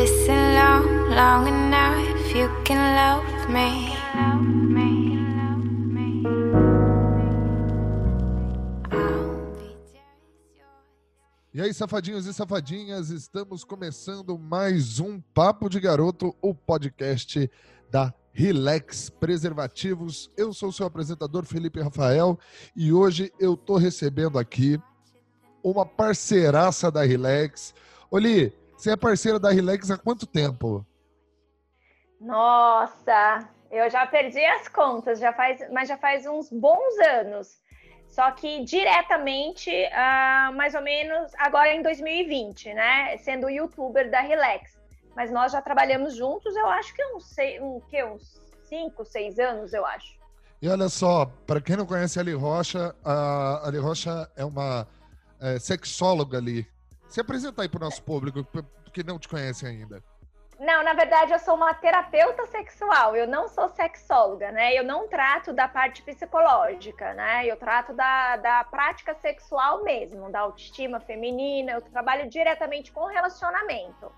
Listen long, long enough, you can love me. E aí, safadinhos e safadinhas, estamos começando mais um Papo de Garoto, o podcast da Relax Preservativos. Eu sou o seu apresentador Felipe Rafael e hoje eu tô recebendo aqui uma parceiraça da Relax. Oli, você é parceira da Relax há quanto tempo? Nossa, eu já perdi as contas, já faz, mas já faz uns bons anos. Só que diretamente, uh, mais ou menos, agora em 2020, né? Sendo youtuber da Relax. Mas nós já trabalhamos juntos, eu acho que uns, um, que, uns cinco, seis anos, eu acho. E olha só, para quem não conhece a Ali Rocha, a Ali Rocha é uma é, sexóloga ali. Se apresenta aí para o nosso público, que não te conhece ainda. Não, na verdade eu sou uma terapeuta sexual, eu não sou sexóloga, né? Eu não trato da parte psicológica, né? Eu trato da, da prática sexual mesmo, da autoestima feminina, eu trabalho diretamente com relacionamento.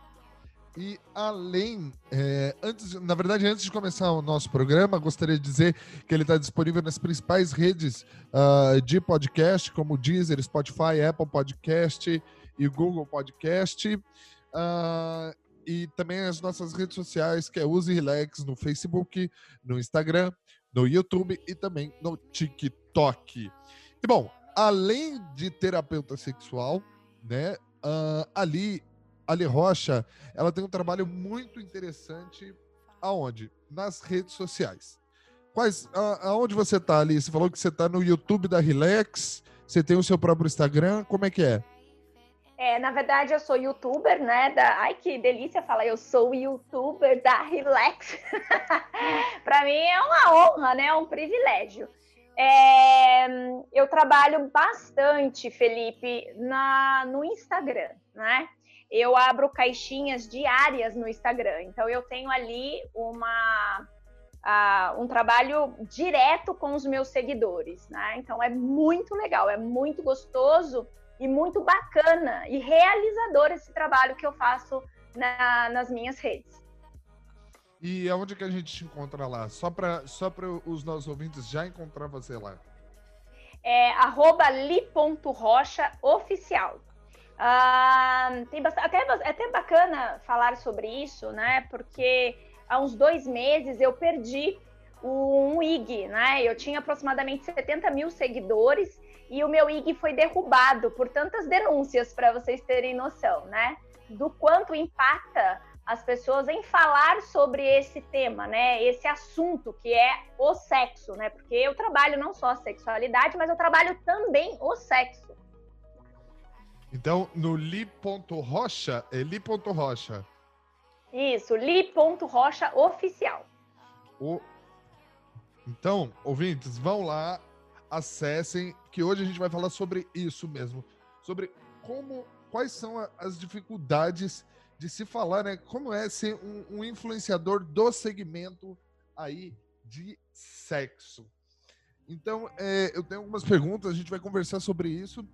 E além, é, antes, na verdade, antes de começar o nosso programa, gostaria de dizer que ele está disponível nas principais redes uh, de podcast, como Deezer, Spotify, Apple Podcast e Google Podcast. Uh, e também as nossas redes sociais, que é Use Relax no Facebook, no Instagram, no YouTube e também no TikTok. E bom, além de terapeuta sexual, né, uh, ali, Ali Rocha, ela tem um trabalho muito interessante aonde? Nas redes sociais. Quais, a, aonde você tá ali? Você falou que você tá no YouTube da Relax, você tem o seu próprio Instagram, como é que é? É, na verdade, eu sou youtuber, né? Da... Ai, que delícia falar, eu sou youtuber da Relax. Para mim é uma honra, né? É um privilégio. É... Eu trabalho bastante, Felipe, na... no Instagram, né? Eu abro caixinhas diárias no Instagram. Então, eu tenho ali uma. Um trabalho direto com os meus seguidores, né? Então é muito legal, é muito gostoso e muito bacana e realizador esse trabalho que eu faço na, nas minhas redes. E aonde que a gente te encontra lá? Só para só os nossos ouvintes já encontrar você lá. É arroba li.rocha oficial. Ah, tem bastante, até, é até bacana falar sobre isso, né? Porque há uns dois meses eu perdi um IG, né? Eu tinha aproximadamente 70 mil seguidores e o meu IG foi derrubado por tantas denúncias, para vocês terem noção, né? Do quanto impacta as pessoas em falar sobre esse tema, né? Esse assunto que é o sexo, né? Porque eu trabalho não só a sexualidade, mas eu trabalho também o sexo. Então, no li.rocha, é li.rocha. Isso, li.rocha oficial. O... Então, ouvintes, vão lá, acessem, que hoje a gente vai falar sobre isso mesmo, sobre como, quais são as dificuldades de se falar, né? Como é ser um, um influenciador do segmento aí de sexo. Então, é, eu tenho algumas perguntas, a gente vai conversar sobre isso.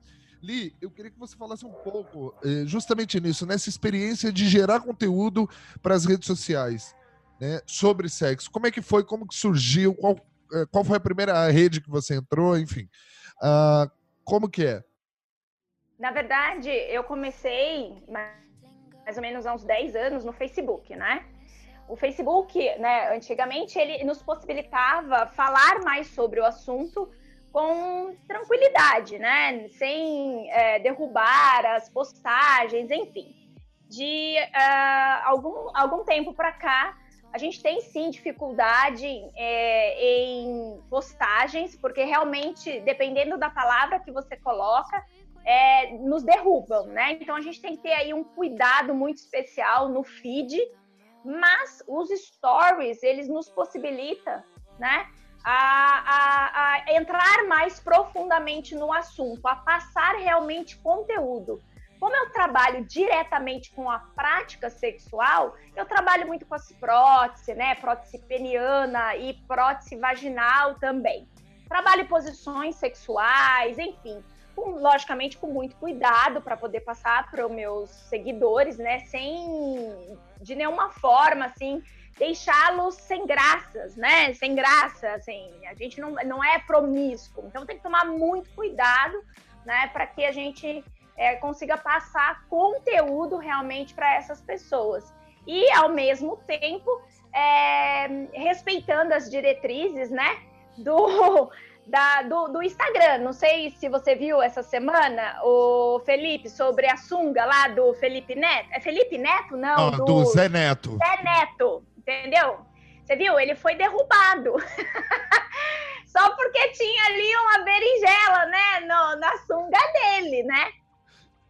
Li, eu queria que você falasse um pouco é, justamente nisso, nessa experiência de gerar conteúdo para as redes sociais, né, sobre sexo. Como é que foi? Como que surgiu? Qual, qual foi a primeira rede que você entrou? Enfim, uh, como que é? Na verdade, eu comecei mais ou menos há uns 10 anos no Facebook, né? O Facebook, né, antigamente, ele nos possibilitava falar mais sobre o assunto com tranquilidade, né? Sem é, derrubar as postagens, enfim. De uh, algum, algum tempo para cá, a gente tem sim dificuldade é, em postagens, porque realmente, dependendo da palavra que você coloca, é, nos derrubam, né? Então a gente tem que ter aí um cuidado muito especial no feed, mas os stories, eles nos possibilitam, né? A, a, a entrar mais profundamente no assunto, a passar realmente conteúdo. Como eu trabalho diretamente com a prática sexual, eu trabalho muito com as próteses, né? Prótese peniana e prótese vaginal também. Trabalho posições sexuais, enfim. com, logicamente, com muito cuidado para poder passar para os meus seguidores, né? Sem de nenhuma forma, assim, deixá-los sem graças, né? Sem graça, assim. A gente não, não é promíscuo. Então tem que tomar muito cuidado, né? Para que a gente é, consiga passar conteúdo realmente para essas pessoas. E, ao mesmo tempo, é, respeitando as diretrizes, né? Do, da, do, do, Instagram. Não sei se você viu essa semana, o Felipe, sobre a sunga lá do Felipe Neto. É Felipe Neto? Não, do, do Zé Neto. Zé Neto, entendeu? Você viu? Ele foi derrubado. Só porque tinha ali uma berinjela, né, no, na sunga dele, né?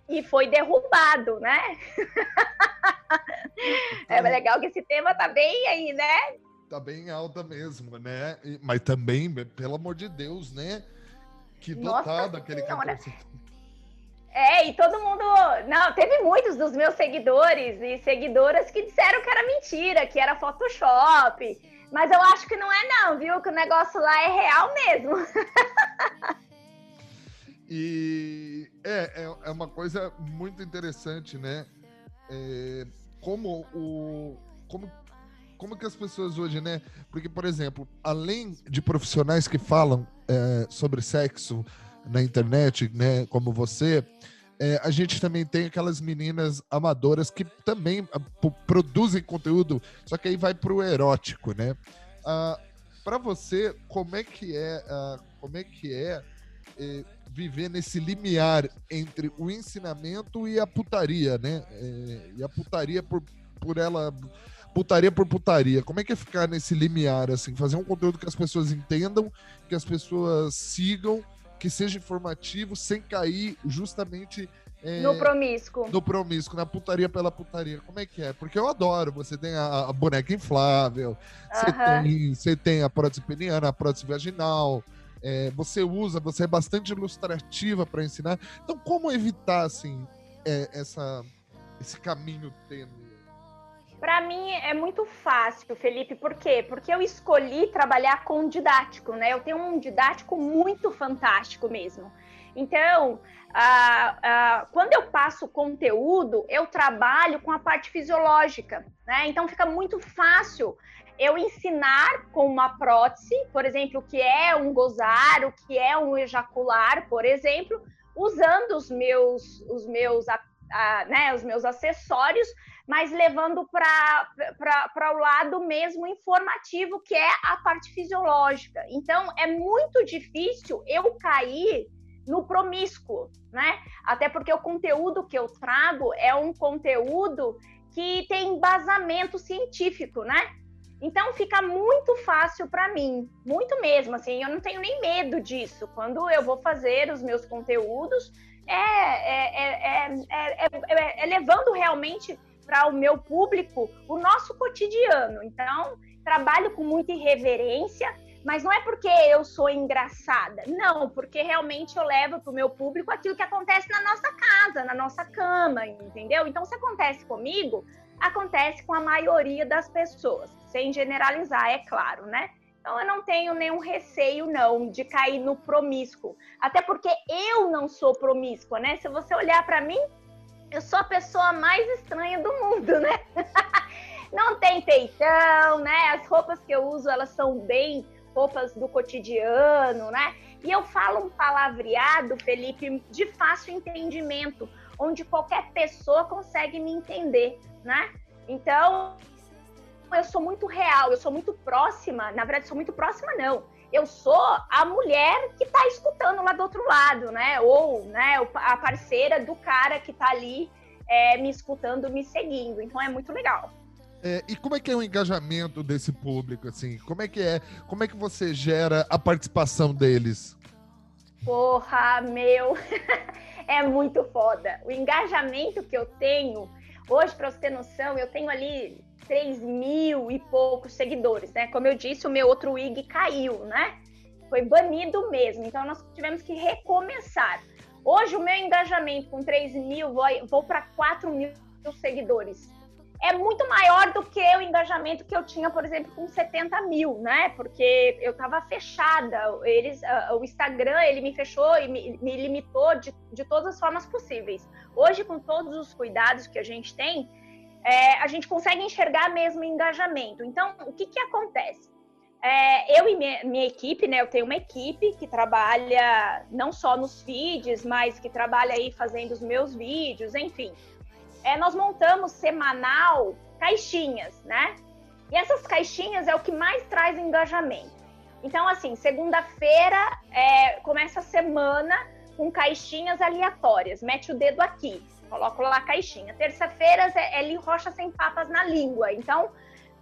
E foi derrubado, né? é legal que esse tema tá bem aí, né? tá bem alta mesmo, né? Mas também, pelo amor de Deus, né? Que dotado aquele cantor. É, e todo mundo. Não, teve muitos dos meus seguidores e seguidoras que disseram que era mentira, que era Photoshop. Mas eu acho que não é, não, viu? Que o negócio lá é real mesmo. e é, é, é, uma coisa muito interessante, né? É, como o. Como como que as pessoas hoje, né? Porque, por exemplo, além de profissionais que falam é, sobre sexo na internet, né, como você, é, a gente também tem aquelas meninas amadoras que também ah, produzem conteúdo, só que aí vai pro erótico, né? Ah, para você, como é que é, ah, como é que é, é, viver nesse limiar entre o ensinamento e a putaria, né? É, e a putaria por, por ela putaria por putaria. Como é que é ficar nesse limiar, assim? Fazer um conteúdo que as pessoas entendam, que as pessoas sigam, que seja informativo, sem cair justamente. É, no promíscuo. No promíscuo, na putaria pela putaria. Como é que é? Porque eu adoro. Você tem a, a boneca inflável, você, tem, você tem a prótese peniana, a prótese vaginal. É, você usa, você é bastante ilustrativa para ensinar. Então, como evitar, assim, é, essa, esse caminho tênue? Para mim é muito fácil, Felipe, por quê? Porque eu escolhi trabalhar com didático, né? Eu tenho um didático muito fantástico mesmo. Então, quando eu passo conteúdo, eu trabalho com a parte fisiológica, né? Então fica muito fácil eu ensinar com uma prótese, por exemplo, o que é um gozar, o que é um ejacular, por exemplo, usando os meus, os meus, ah, né, os meus acessórios mas levando para o lado mesmo informativo, que é a parte fisiológica. Então, é muito difícil eu cair no promíscuo, né? Até porque o conteúdo que eu trago é um conteúdo que tem embasamento científico, né? Então fica muito fácil para mim, muito mesmo, assim, eu não tenho nem medo disso. Quando eu vou fazer os meus conteúdos, é, é, é, é levando realmente para o meu público o nosso cotidiano. Então, trabalho com muita irreverência, mas não é porque eu sou engraçada, não, porque realmente eu levo para o meu público aquilo que acontece na nossa casa, na nossa cama, entendeu? Então, se acontece comigo, acontece com a maioria das pessoas, sem generalizar, é claro, né? Então, eu não tenho nenhum receio, não, de cair no promíscuo. Até porque eu não sou promíscua, né? Se você olhar para mim, eu sou a pessoa mais estranha do mundo, né? Não tem peitão, né? As roupas que eu uso, elas são bem roupas do cotidiano, né? E eu falo um palavreado, Felipe, de fácil entendimento, onde qualquer pessoa consegue me entender, né? Então, eu sou muito real, eu sou muito próxima, na verdade, sou muito próxima, não eu sou a mulher que está escutando lá do outro lado, né? Ou né, a parceira do cara que está ali é, me escutando, me seguindo. Então é muito legal. É, e como é que é o engajamento desse público, assim? Como é que é? Como é que você gera a participação deles? Porra, meu, é muito foda. O engajamento que eu tenho hoje, para você ter noção, eu tenho ali 3 mil e poucos seguidores, né? Como eu disse, o meu outro IG caiu, né? Foi banido mesmo. Então nós tivemos que recomeçar. Hoje o meu engajamento com 3 mil, vou, vou para 4 mil seguidores. É muito maior do que o engajamento que eu tinha, por exemplo, com 70 mil, né? Porque eu estava fechada. Eles, uh, o Instagram ele me fechou e me, me limitou de, de todas as formas possíveis. Hoje, com todos os cuidados que a gente tem, é, a gente consegue enxergar mesmo o engajamento. Então, o que, que acontece? É, eu e minha, minha, equipe, né? Eu tenho uma equipe que trabalha não só nos feeds, mas que trabalha aí fazendo os meus vídeos, enfim é, nós montamos semanal caixinhas, né? E essas caixinhas é o que mais traz engajamento. Então, assim, segunda-feira é, começa a semana com caixinhas aleatórias. Mete o dedo aqui, coloco lá a caixinha. Terça-feira é, é Li Rocha sem papas na língua. Então,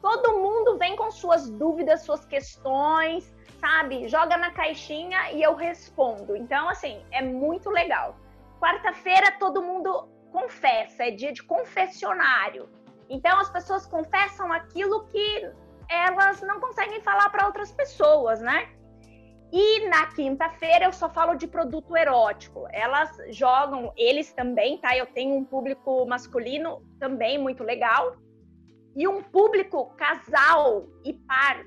todo mundo vem com suas dúvidas, suas questões, sabe? Joga na caixinha e eu respondo. Então, assim, é muito legal. Quarta-feira, todo mundo confessa, é dia de confessionário. Então as pessoas confessam aquilo que elas não conseguem falar para outras pessoas, né? E na quinta-feira eu só falo de produto erótico. Elas jogam, eles também, tá? Eu tenho um público masculino também muito legal. E um público casal e par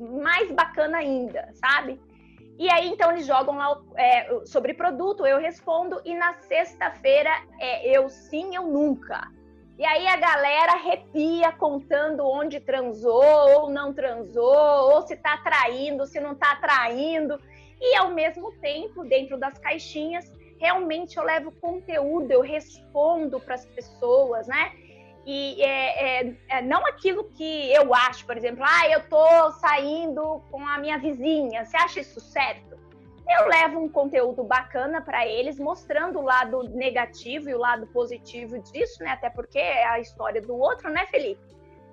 mais bacana ainda, sabe? E aí, então, eles jogam lá é, sobre produto, eu respondo, e na sexta-feira é eu sim, eu nunca. E aí a galera arrepia contando onde transou ou não transou, ou se tá traindo, se não tá traindo. E ao mesmo tempo, dentro das caixinhas, realmente eu levo conteúdo, eu respondo para as pessoas, né? E é, é, é, não aquilo que eu acho, por exemplo, ah, eu tô saindo com a minha vizinha, você acha isso certo? Eu levo um conteúdo bacana para eles, mostrando o lado negativo e o lado positivo disso, né? Até porque é a história do outro, né, Felipe?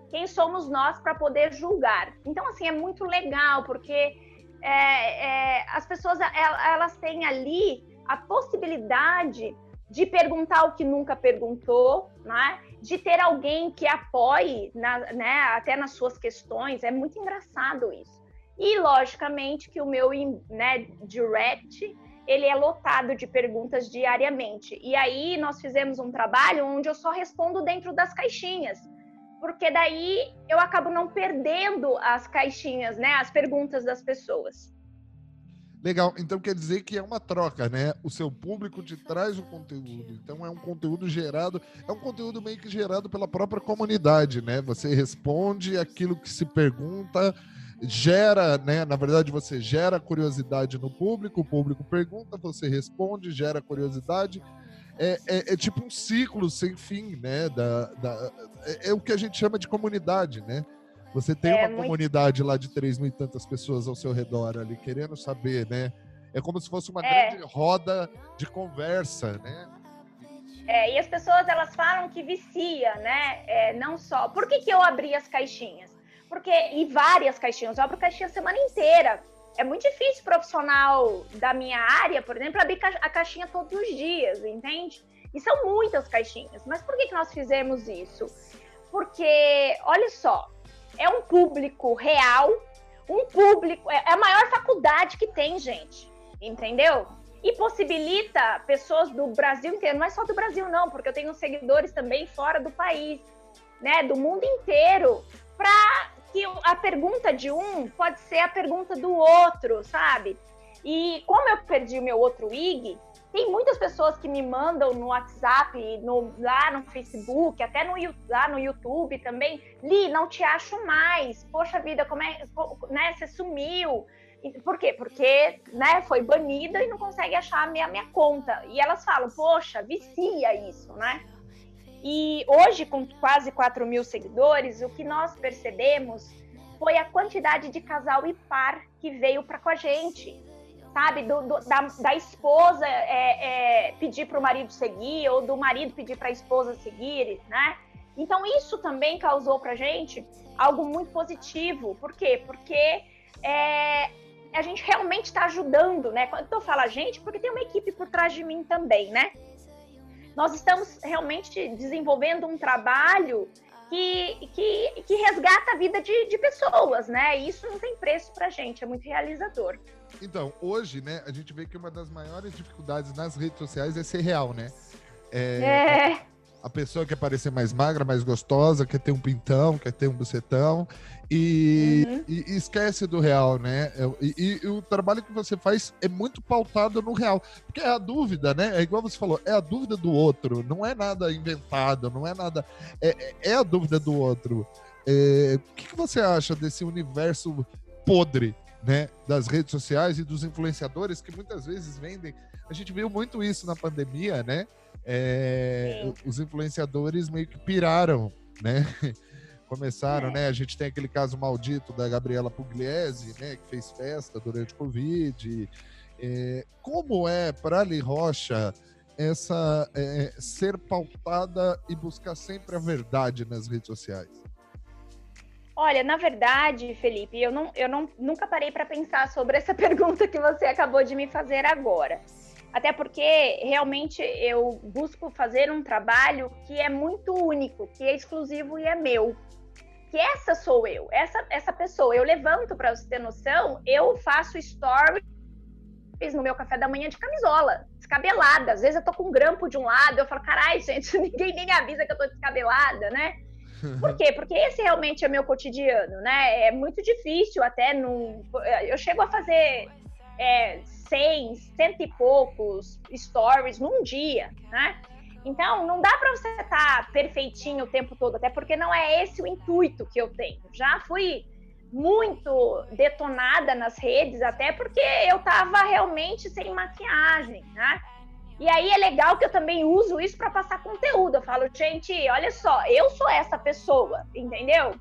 Quem somos nós para poder julgar? Então, assim, é muito legal, porque é, é, as pessoas elas têm ali a possibilidade de perguntar o que nunca perguntou, né? De ter alguém que apoie, na, né, até nas suas questões, é muito engraçado isso. E, logicamente, que o meu né, direct, ele é lotado de perguntas diariamente. E aí, nós fizemos um trabalho onde eu só respondo dentro das caixinhas, porque daí eu acabo não perdendo as caixinhas, né, as perguntas das pessoas. Legal, então quer dizer que é uma troca, né? O seu público te traz o conteúdo, então é um conteúdo gerado, é um conteúdo meio que gerado pela própria comunidade, né? Você responde aquilo que se pergunta, gera, né? Na verdade, você gera curiosidade no público, o público pergunta, você responde, gera curiosidade. É, é, é tipo um ciclo sem fim, né? Da, da, é, é o que a gente chama de comunidade, né? Você tem é, uma muito... comunidade lá de três mil e tantas pessoas ao seu redor ali, querendo saber, né? É como se fosse uma é. grande roda de conversa, né? É, e as pessoas elas falam que vicia, né? É, não só. Por que, que eu abri as caixinhas? Porque, e várias caixinhas, eu abro caixinha a semana inteira. É muito difícil profissional da minha área, por exemplo, abrir a caixinha todos os dias, entende? E são muitas caixinhas. Mas por que, que nós fizemos isso? Porque, olha só, é um público real, um público, é, é a maior faculdade que tem, gente, entendeu? E possibilita pessoas do Brasil inteiro, não é só do Brasil, não, porque eu tenho seguidores também fora do país, né, do mundo inteiro, para que a pergunta de um pode ser a pergunta do outro, sabe? E como eu perdi o meu outro IG, tem muitas pessoas que me mandam no WhatsApp, no, lá no Facebook, até no, lá no YouTube também. Li, não te acho mais. Poxa vida, como é, né? Você sumiu. Por quê? Porque né, foi banida e não consegue achar a minha, minha conta. E elas falam, poxa, vicia isso, né? E hoje, com quase 4 mil seguidores, o que nós percebemos foi a quantidade de casal e par que veio para com a gente sabe? Do, do, da, da, esposa é, é, pedir para o marido seguir, ou do marido pedir para a esposa seguir, né? Então, isso também causou para gente algo muito positivo. Por quê? Porque é, a gente realmente está ajudando, né? Quando eu falo a gente, porque tem uma equipe por trás de mim também, né? Nós estamos realmente desenvolvendo um trabalho que, que, que resgata a vida de, de pessoas, né? Isso não tem preço para gente, é muito realizador. Então, hoje, né, a gente vê que uma das maiores dificuldades nas redes sociais é ser real, né? É. é. a pessoa quer parecer mais magra, mais gostosa, quer ter um pintão, quer ter um bucetão e, uhum. e, e esquece do real, né? E, e, o trabalho que você faz é muito pautado no real, porque é a dúvida, né? É igual você falou, é a dúvida do outro, não é nada inventado, não é nada. É, é, é a dúvida do outro. É, o que, que você acha desse universo podre, né? Das redes sociais e dos influenciadores que muitas vezes vendem. A gente viu muito isso na pandemia, né? É, os influenciadores meio que piraram, né? começaram, é. né? A gente tem aquele caso maldito da Gabriela Pugliese, né? Que fez festa durante o Covid. É, como é para Ali Rocha essa é, ser pautada e buscar sempre a verdade nas redes sociais? Olha, na verdade, Felipe, eu, não, eu não, nunca parei para pensar sobre essa pergunta que você acabou de me fazer agora. Até porque realmente eu busco fazer um trabalho que é muito único, que é exclusivo e é meu que essa sou eu, essa, essa pessoa. Eu levanto, para você ter noção, eu faço stories no meu café da manhã de camisola, descabelada. Às vezes eu tô com um grampo de um lado, eu falo, carai, gente, ninguém nem me avisa que eu tô descabelada, né? Por quê? Porque esse realmente é meu cotidiano, né? É muito difícil até num. Eu chego a fazer é, 100, cento e poucos stories num dia, né? Então, não dá para você estar tá perfeitinho o tempo todo, até porque não é esse o intuito que eu tenho. Já fui muito detonada nas redes, até porque eu estava realmente sem maquiagem, né? E aí é legal que eu também uso isso para passar conteúdo. Eu falo, gente, olha só, eu sou essa pessoa, entendeu?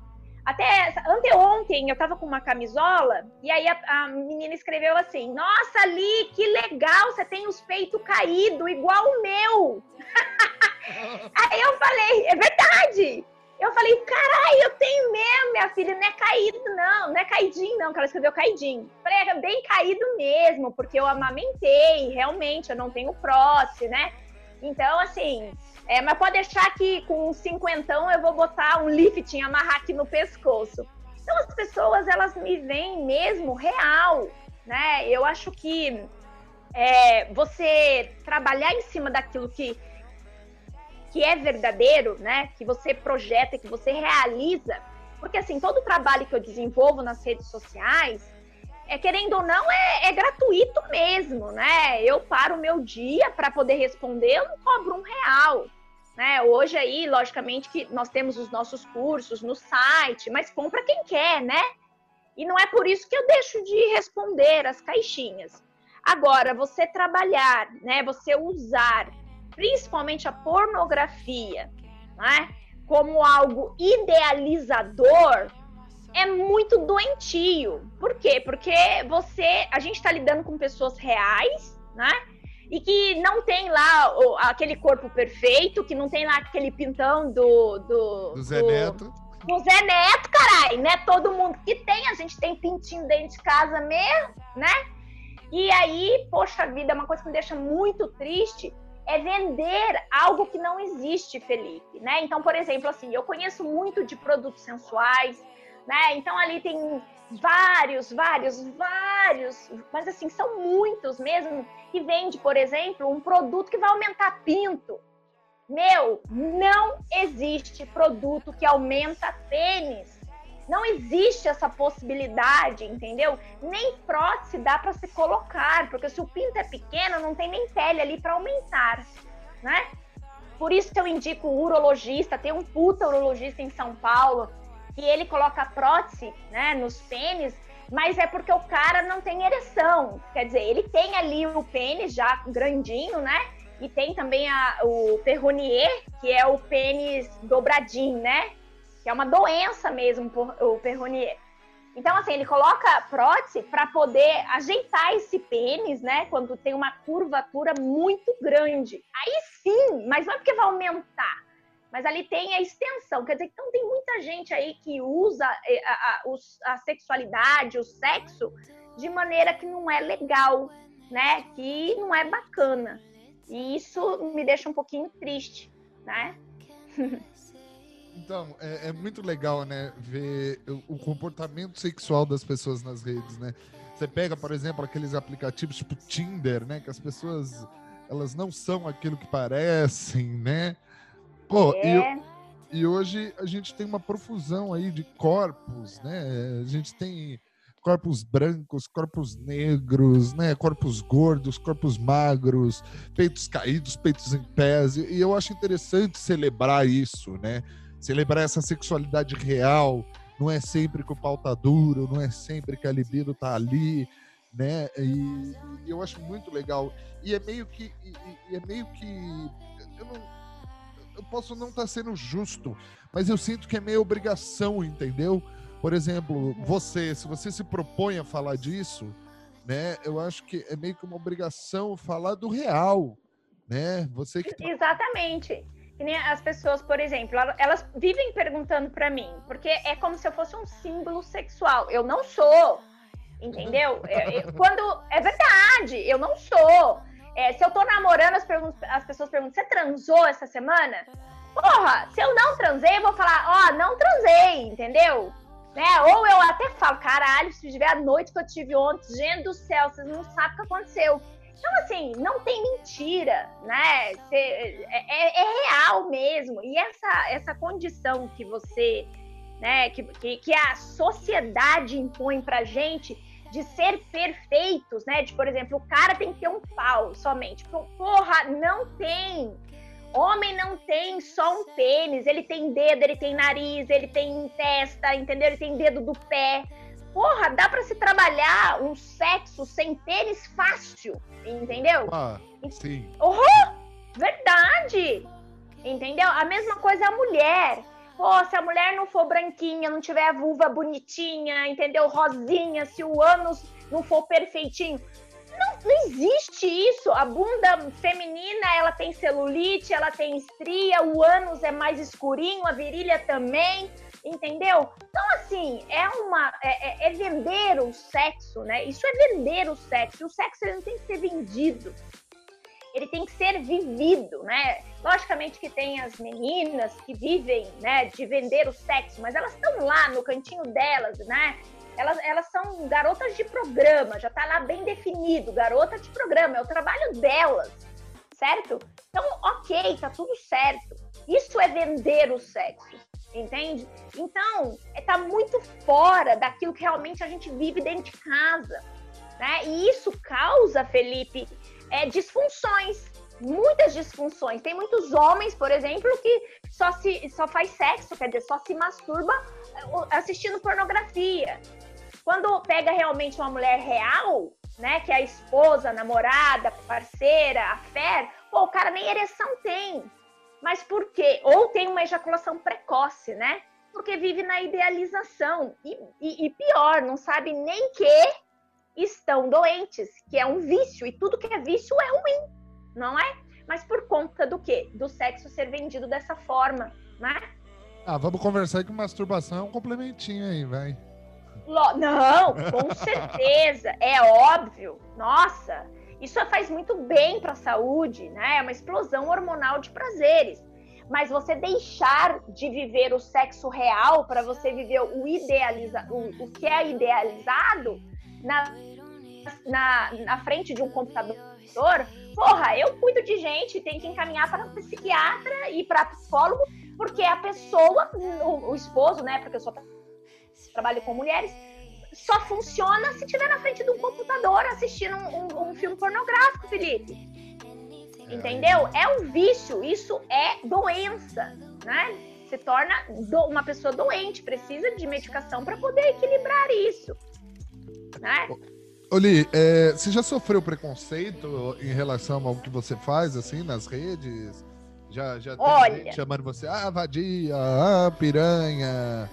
Até anteontem eu tava com uma camisola e aí a, a menina escreveu assim: Nossa, Ali, que legal, você tem os peitos caídos, igual o meu. aí eu falei: É verdade. Eu falei: Caralho, eu tenho mesmo, minha filha, não é caído, não, não é caidinho, não, que ela escreveu caidinho. Falei: É bem caído mesmo, porque eu amamentei, realmente, eu não tenho prótese, né? Então, assim, é, mas pode deixar que com um cinquentão eu vou botar um lifting, amarrar aqui no pescoço. Então as pessoas, elas me veem mesmo real, né? Eu acho que é, você trabalhar em cima daquilo que, que é verdadeiro, né? Que você projeta, que você realiza. Porque assim, todo o trabalho que eu desenvolvo nas redes sociais, é querendo ou não, é, é gratuito mesmo, né? Eu paro o meu dia para poder responder, eu não cobro um real. Né? Hoje aí, logicamente, que nós temos os nossos cursos no site, mas compra quem quer, né? E não é por isso que eu deixo de responder as caixinhas. Agora, você trabalhar, né? Você usar principalmente a pornografia, né? Como algo idealizador, é muito doentio. Por quê? Porque você, a gente está lidando com pessoas reais, né? E que não tem lá o, aquele corpo perfeito, que não tem lá aquele pintão do. Do, do Zé do, Neto. Do Zé Neto, caralho, né? Todo mundo que tem, a gente tem pintinho dentro de casa mesmo, né? E aí, poxa vida, é uma coisa que me deixa muito triste é vender algo que não existe, Felipe, né? Então, por exemplo, assim, eu conheço muito de produtos sensuais, né? Então ali tem vários, vários, vários, mas assim, são muitos mesmo, que vende, por exemplo, um produto que vai aumentar pinto. Meu, não existe produto que aumenta pênis. Não existe essa possibilidade, entendeu? Nem prótese dá para se colocar, porque se o pinto é pequeno, não tem nem pele ali para aumentar, né? Por isso que eu indico o urologista, tem um puta urologista em São Paulo, que ele coloca prótese né, nos pênis, mas é porque o cara não tem ereção. Quer dizer, ele tem ali o pênis já grandinho, né? E tem também a, o perronier, que é o pênis dobradinho, né? Que é uma doença mesmo, o perronier. Então, assim, ele coloca prótese para poder ajeitar esse pênis, né? Quando tem uma curvatura muito grande. Aí sim, mas não é porque vai aumentar mas ali tem a extensão. Quer dizer, então tem muita gente aí que usa eh, a, a, a sexualidade, o sexo, de maneira que não é legal, né? Que não é bacana. E isso me deixa um pouquinho triste, né? Então, é, é, muito legal, né, ver o, o, comportamento sexual das pessoas nas redes, né? Você pega, por exemplo, aqueles aplicativos tipo Tinder, né, que as pessoas elas não são aquilo que parecem, né? Pô, É. e, e hoje a gente tem uma profusão aí de corpos, né? A gente tem corpos brancos, corpos negros, né? Corpos gordos, corpos magros, peitos caídos, peitos em pés. E e eu acho interessante celebrar isso, né? Celebrar essa sexualidade real. Não é sempre que o pau tá duro, não é sempre que a libido tá ali, né? E, e eu acho muito legal. E é meio que. E, e- é meio que. Eu não. Eu posso não estar sendo justo, mas eu sinto que é meio obrigação, entendeu? Por exemplo, você, se você se propõe a falar disso, né? Eu acho que é meio que uma obrigação falar do real, né? Você que tá Exatamente. As pessoas, por exemplo, ela- elas vivem perguntando pra mim, porque é como se eu fosse um símbolo sexual. Eu não sou, entendeu? É- é- quando é verdade, eu não sou. É, se eu tô namorando, as, as pessoas perguntam: você transou essa semana? Porra, se eu não transei, eu vou falar: ó, não transei, entendeu? Né? Ou eu até falo: caralho, se tiver a noite que eu tive ontem, gente do céu, vocês não sabem o que aconteceu. Então, assim, não tem mentira, né? É, é- é real mesmo. E essa, essa condição que você, né, que, que, a sociedade impõe pra gente de ser perfeitos, né? De, por exemplo, o cara tem que ter um pau somente. Porra, não tem. Homem não tem só um pênis, ele tem dedo, ele tem nariz, ele tem testa, entendeu? Ele tem dedo do pé. Porra, dá pra se trabalhar um sexo sem pênis fácil, entendeu? Ah, sim. Verdade! Entendeu? A mesma coisa é a mulher. Pô, se a mulher não for branquinha, não tiver a vulva bonitinha, entendeu? Rosinha, se o ânus não for perfeitinho. Não, não existe isso. A bunda feminina, ela tem celulite, ela tem estria, o ânus é mais escurinho, a virilha também, entendeu? Então, assim, é uma. É, é- é vender o sexo, né? Isso é vender o sexo. O sexo ele não tem que ser vendido ele tem que ser vivido, né? Logicamente que tem as meninas que vivem, né, de vender o sexo, mas elas estão lá no cantinho delas, né? Elas, elas são garotas de programa, já tá lá bem definido, garota de programa, é o trabalho delas, certo? Então, ok, tá tudo certo. Isso é vender o sexo, entende? Então, é, tá muito fora daquilo que realmente a gente vive dentro de casa, né? E isso causa, Felipe, é, disfunções, muitas disfunções. Tem muitos homens, por exemplo, que só, se, só faz sexo, quer dizer, só se masturba é, assistindo pornografia. Quando pega realmente uma mulher real, né, que é a esposa, a namorada, parceira, a fé, pô, o cara nem ereção tem. Mas por quê? Ou tem uma ejaculação precoce, né? Porque vive na idealização. E, e- e pior, não sabe nem que estão doentes, que é um vício, e tudo que é vício é ruim, não é? Mas por conta do quê? Do sexo ser vendido dessa forma, né? Ah, vamos conversar que masturbação é um complementinho aí, vai. Não, com certeza, é óbvio. Nossa, isso faz muito bem para a saúde, né? É uma explosão hormonal de prazeres. Mas você deixar de viver o sexo real para você viver o idealiza, o, o que é idealizado na, na, na frente de um computador. Porra, eu cuido de gente, tem que encaminhar para psiquiatra e para psicólogo, porque a pessoa, o, o esposo, né? Porque eu sou trabalho com mulheres, só funciona se estiver na frente de um computador assistindo um, um- um filme pornográfico, Felipe. Entendeu? É um vício, isso é doença, né? Se torna do- uma pessoa doente, precisa de medicação para poder equilibrar isso, né? Oli, é, você já sofreu preconceito em relação ao que você faz, assim, nas redes? Já, já Olha. gente chamando você, ah, vadia, ah, piranha.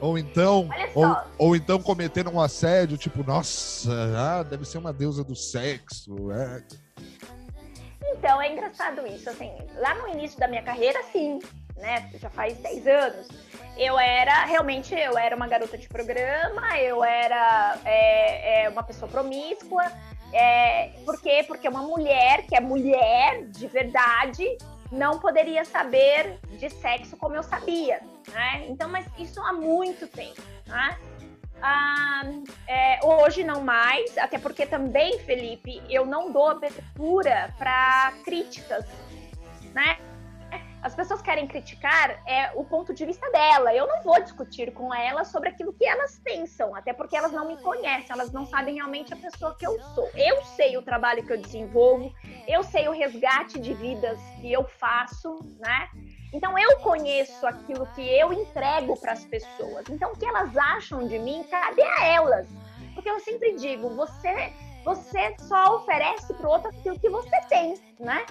Ou então, ou, ou então cometendo um assédio, tipo, nossa, ah, deve ser uma deusa do sexo. É. Então, é engraçado isso, assim, lá no início da minha carreira, sim, né, já faz 10 anos, eu era, realmente, eu era uma garota de programa, eu era é, é, uma pessoa promíscua, é, por quê? Porque uma mulher, que é mulher de verdade, não poderia saber de sexo como eu sabia, né, então, mas isso há muito tempo, né, ah, é, hoje não mais, até porque também, Felipe, eu não dou abertura para críticas, né? As pessoas querem criticar é o ponto de vista dela. Eu não vou discutir com elas sobre aquilo que elas pensam, até porque elas não me conhecem, elas não sabem realmente a pessoa que eu sou. Eu sei o trabalho que eu desenvolvo, eu sei o resgate de vidas que eu faço, né? Então eu conheço aquilo que eu entrego para as pessoas. Então o que elas acham de mim cabe a elas. Porque eu sempre digo, você você só oferece para o outro aquilo que você tem, né?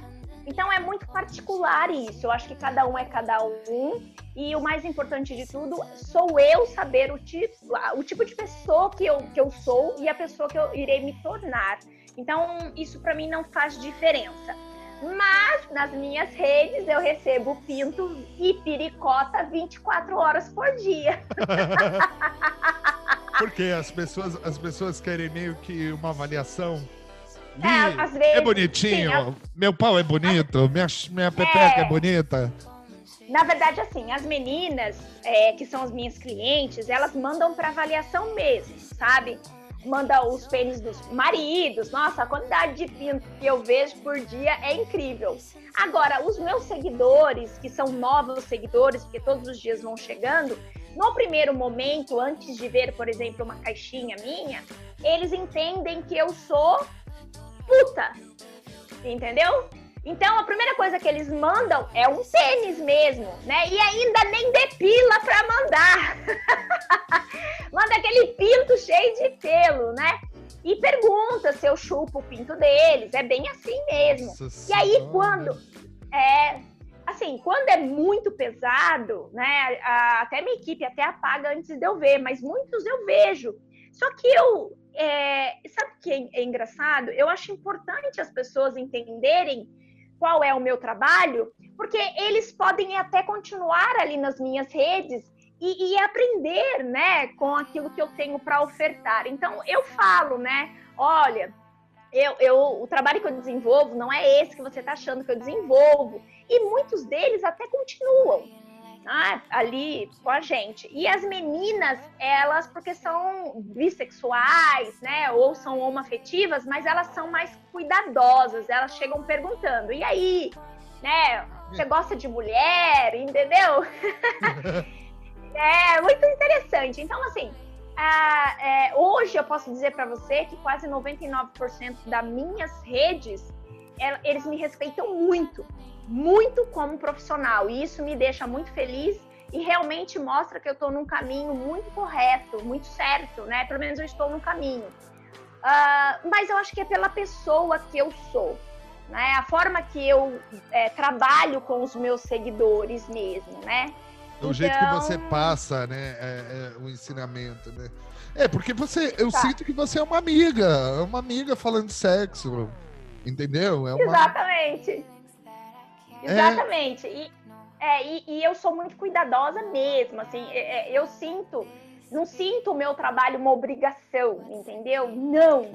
Então é muito particular isso. Eu acho que cada um é cada um. E o mais importante de tudo, sou eu saber o tipo, o tipo de pessoa que eu, que eu sou e a pessoa que eu irei me tornar. Então, isso para mim não faz diferença. Mas nas minhas redes eu recebo pinto e piricota 24 horas por dia. Porque as pessoas, as pessoas querem meio que uma avaliação. É, às vezes, é bonitinho, sim, meu pau é bonito, minha, minha pepeca é, é bonita. Na verdade, assim, as meninas, é, que são as minhas clientes, elas mandam para avaliação mesmo, sabe? Manda os pênis dos maridos. Nossa, a quantidade de pinto que eu vejo por dia é incrível. Agora, os meus seguidores, que são novos seguidores, porque todos os dias vão chegando, no primeiro momento, antes de ver, por exemplo, uma caixinha minha, eles entendem que eu sou puta. Entendeu? Então a primeira coisa que eles mandam é um tênis mesmo, né? E ainda nem depila para mandar. Manda aquele pinto cheio de pelo, né? E pergunta se eu chupo o pinto deles. É bem assim mesmo. Nossa e aí quando é assim, quando é muito pesado, né? A, até minha equipe até apaga antes de eu ver, mas muitos eu vejo. Só que eu, é, sabe o que é, é engraçado? Eu acho importante as pessoas entenderem qual é o meu trabalho, porque eles podem até continuar ali nas minhas redes e, e aprender, né, com aquilo que eu tenho para ofertar. Então eu falo, né, olha, eu, eu, o trabalho que eu desenvolvo não é esse que você está achando que eu desenvolvo. E muitos deles até continuam né, ali com a gente. E as meninas, elas, porque são bissexuais, né, ou são homoafetivas, mas elas são mais cuidadosas, elas chegam perguntando, e aí, né, você gosta de mulher, entendeu? é muito interessante. Então, assim, é, hoje eu posso dizer para você que quase 99% das minhas redes, eles me respeitam muito, muito como profissional. E isso me deixa muito feliz e realmente mostra que eu estou num caminho muito correto, muito certo, né? Pelo menos eu estou no caminho. Uh, mas eu acho que é pela pessoa que eu sou, né? A forma que eu é, trabalho com os meus seguidores mesmo, né? Do então... jeito que você então passa, né? É, é, o ensinamento, né? É, porque você. Eu tá. sinto que você é uma amiga. É uma amiga falando de sexo. Entendeu? É uma... Exatamente. É. Exatamente. E, é, e, e, eu sou muito cuidadosa mesmo. Assim, é, é, eu sinto. Não sinto o meu trabalho uma obrigação, entendeu? Não.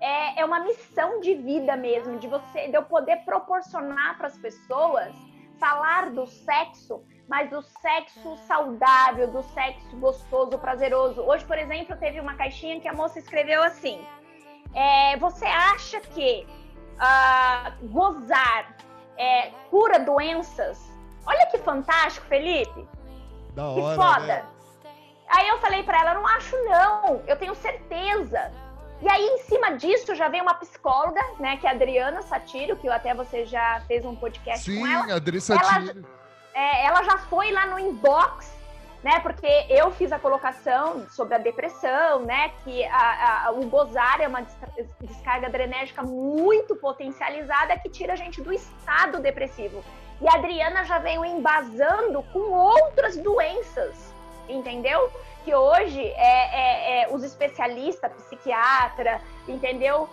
É, é uma missão de vida mesmo, de você, de eu poder proporcionar para as pessoas falar do sexo mas do sexo saudável, do sexo gostoso, prazeroso. Hoje, por exemplo, teve uma caixinha que a moça escreveu assim: é, Você acha que uh, gozar é, cura doenças? Olha que fantástico, Felipe. Da que hora, foda. Né? Aí eu falei para ela: Não acho, não. Eu tenho certeza. E aí, em cima disso, já veio uma psicóloga, né, que é a Adriana Satiro, que até você já fez um podcast Sim, com ela. Sim, Adri Satiro. Ela, é, ela já foi lá no inbox, né? Porque eu fiz a colocação sobre a depressão, né? Que a, a, o gozar é uma descarga adrenérgica muito potencializada que tira a gente do estado depressivo. E a Adriana já veio embasando com outras doenças, entendeu? Que hoje é, é, é os especialistas, psiquiatra, entendeu?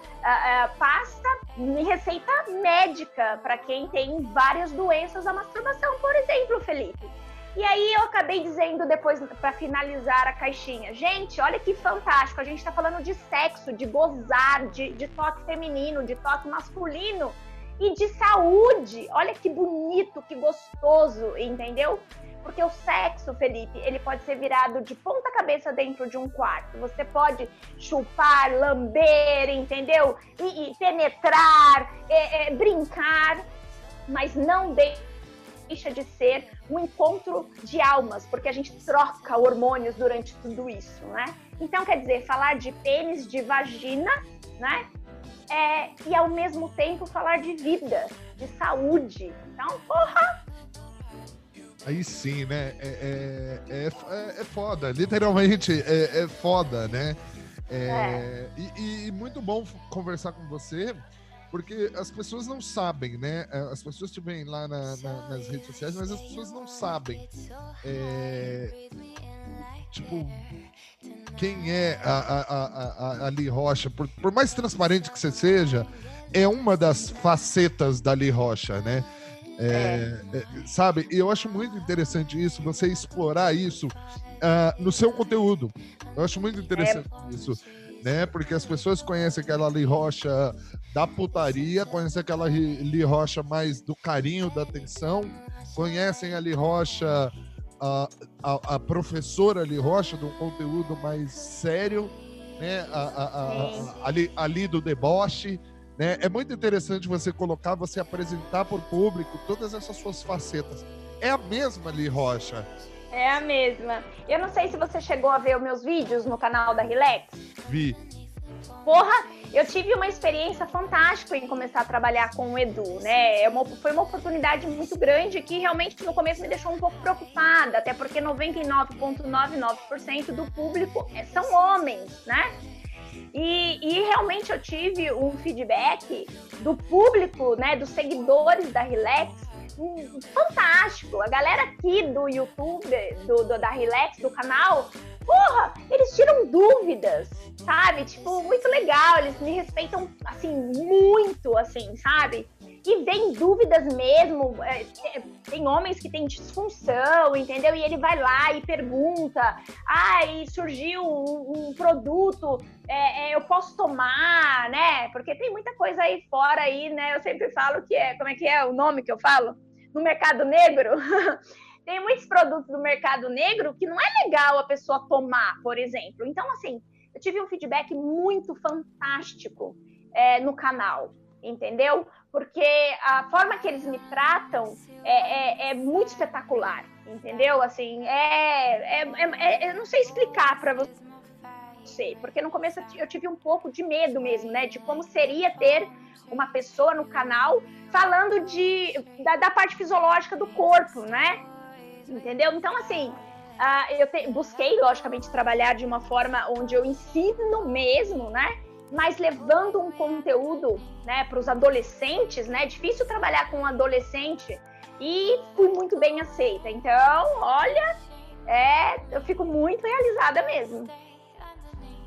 Pasta em receita médica para quem tem várias doenças da masturbação, por exemplo, Felipe. E aí eu acabei dizendo depois para finalizar a caixinha, gente, olha que fantástico, a gente está falando de sexo, de gozar, de, de toque feminino, de toque masculino e de saúde. Olha que bonito, que gostoso, entendeu? Porque o sexo, Felipe, ele pode ser virado de ponta cabeça dentro de um quarto. Você pode chupar, lamber, entendeu? E, e penetrar, é, é, brincar, mas não dentro deixa de ser um encontro de almas, porque a gente troca hormônios durante tudo isso, né? Então, quer dizer, falar de pênis, de vagina, né? É, e ao mesmo tempo falar de vida, de saúde. Então, porra! Aí sim, né? É, é, é, é foda, literalmente é, é foda, né? É, e, e, muito bom conversar com você, porque as pessoas não sabem, né? É, as pessoas te veem lá na, na, nas redes sociais, mas as pessoas não sabem. É, tipo, quem é a, a, a, a Li Rocha, por, por mais transparente que você seja, é uma das facetas da Li Rocha, né? É, é. É, sabe, eu acho muito interessante isso, você explorar isso uh, no seu conteúdo. Eu acho muito interessante é. isso, né? Porque as pessoas conhecem aquela Li Rocha da putaria, conhecem aquela Li Rocha mais do carinho, da atenção, conhecem a Li Rocha, a, a, a professora Li Rocha, de um conteúdo mais sério, né? A, ali, ali do deboche. Né? É muito interessante você colocar, você apresentar para o público todas essas suas facetas. É a mesma Li Rocha. É a mesma. Eu não sei se você chegou a ver os meus vídeos no canal da Relax. Vi. Porra, eu tive uma experiência fantástica em começar a trabalhar com o Edu, né? É uma, foi uma oportunidade muito grande que realmente no começo me deixou um pouco preocupada, até porque 99,99% do público é, são homens, né? E, e, realmente eu tive um feedback do público, né, dos seguidores da Relax, fantástico. A galera aqui do YouTube, do, do, da Relax, do canal, porra, eles tiram dúvidas, sabe? Tipo, muito legal, eles me respeitam, assim, muito, assim, sabe? E vem dúvidas mesmo. É, é, tem homens que têm disfunção, entendeu? E ele vai lá e pergunta: ah, e surgiu um, um produto, é, é, eu posso tomar, né? Porque tem muita coisa aí fora aí, né? Eu sempre falo que é, como é que é o nome que eu falo? No mercado negro. tem muitos produtos do mercado negro que não é legal a pessoa tomar, por exemplo. Então, assim, eu tive um feedback muito fantástico é, no canal, entendeu? porque a forma que eles me tratam é, é, é muito espetacular, entendeu? Assim, é, é, é, é eu não sei explicar para você, porque no começo eu tive um pouco de medo mesmo, né, de como seria ter uma pessoa no canal falando de da, da parte fisiológica do corpo, né? Entendeu? Então, assim, uh, eu te, busquei, logicamente, trabalhar de uma forma onde eu ensino mesmo, né? mas levando um conteúdo né, para os adolescentes, né? É difícil trabalhar com um adolescente e fui muito bem aceita. Então, olha, é, eu fico muito realizada mesmo.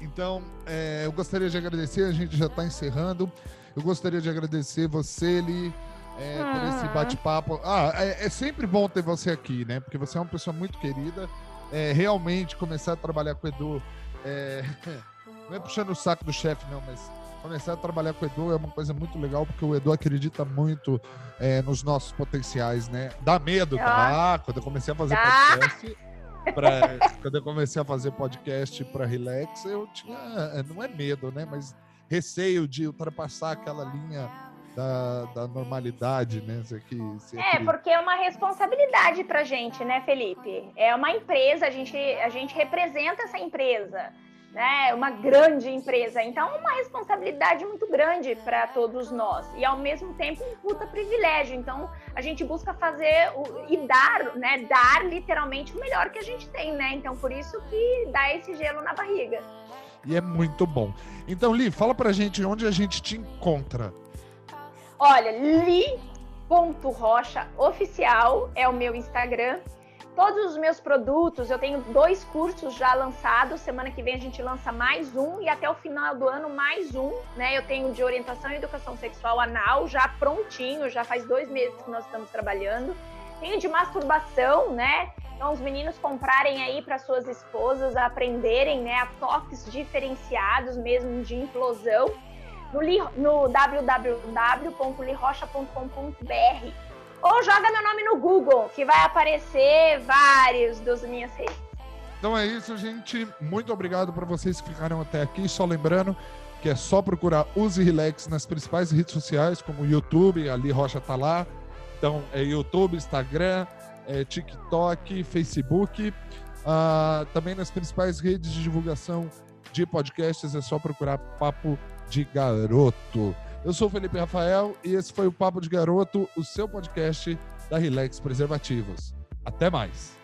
Então, é, eu gostaria de agradecer, a gente já está encerrando. Eu gostaria de agradecer você, Li, é, por esse ah. bate-papo. Ah, é, é, sempre bom ter você aqui, né? Porque você é uma pessoa muito querida. É, realmente, começar a trabalhar com o Edu. É, Não é puxando o saco do chefe, não, mas começar a trabalhar com o Edu é uma coisa muito legal, porque o Edu acredita muito é, nos nossos potenciais, né? Dá medo, tá? Ah, quando eu comecei a fazer podcast. Pra, quando eu comecei a fazer podcast para Relax, eu tinha. Não é medo, né? Mas receio de ultrapassar aquela linha da, da normalidade, né? é, porque é uma responsabilidade pra gente, né, Felipe? É uma empresa, a gente, a gente representa essa empresa né, uma grande empresa. Então, uma responsabilidade muito grande para todos nós e ao mesmo tempo um puta privilégio. Então, a gente busca fazer o, e dar, né, dar literalmente o melhor que a gente tem, né? Então, por isso que dá esse gelo na barriga. E é muito bom. Então, Li, fala pra gente onde a gente te encontra. Olha, li.rocha oficial é o meu Instagram todos os meus produtos, eu tenho dois cursos já lançados. Semana que vem a gente lança mais um e até o final do ano mais um, né? Eu tenho de orientação e educação sexual anal já prontinho, já faz dois meses que nós estamos trabalhando. Tenho de masturbação, né? Então, os meninos comprarem aí para suas esposas, aprenderem, né, a toques diferenciados mesmo de implosão no, no www.lirocha.com.br ou joga meu nome no Google, que vai aparecer vários dos minhas redes. Então é isso, gente. Muito obrigado para vocês que ficaram até aqui. Só lembrando que é só procurar Use Relax nas principais redes sociais, como YouTube, ali Rocha tá lá. Então, é YouTube, Instagram, é TikTok, Facebook. Uh, também nas principais redes de divulgação de podcasts é só procurar Papo de Garoto. Eu sou o Felipe Rafael e esse foi o Papo de Garoto, o seu podcast da Relax Preservativos. Até mais!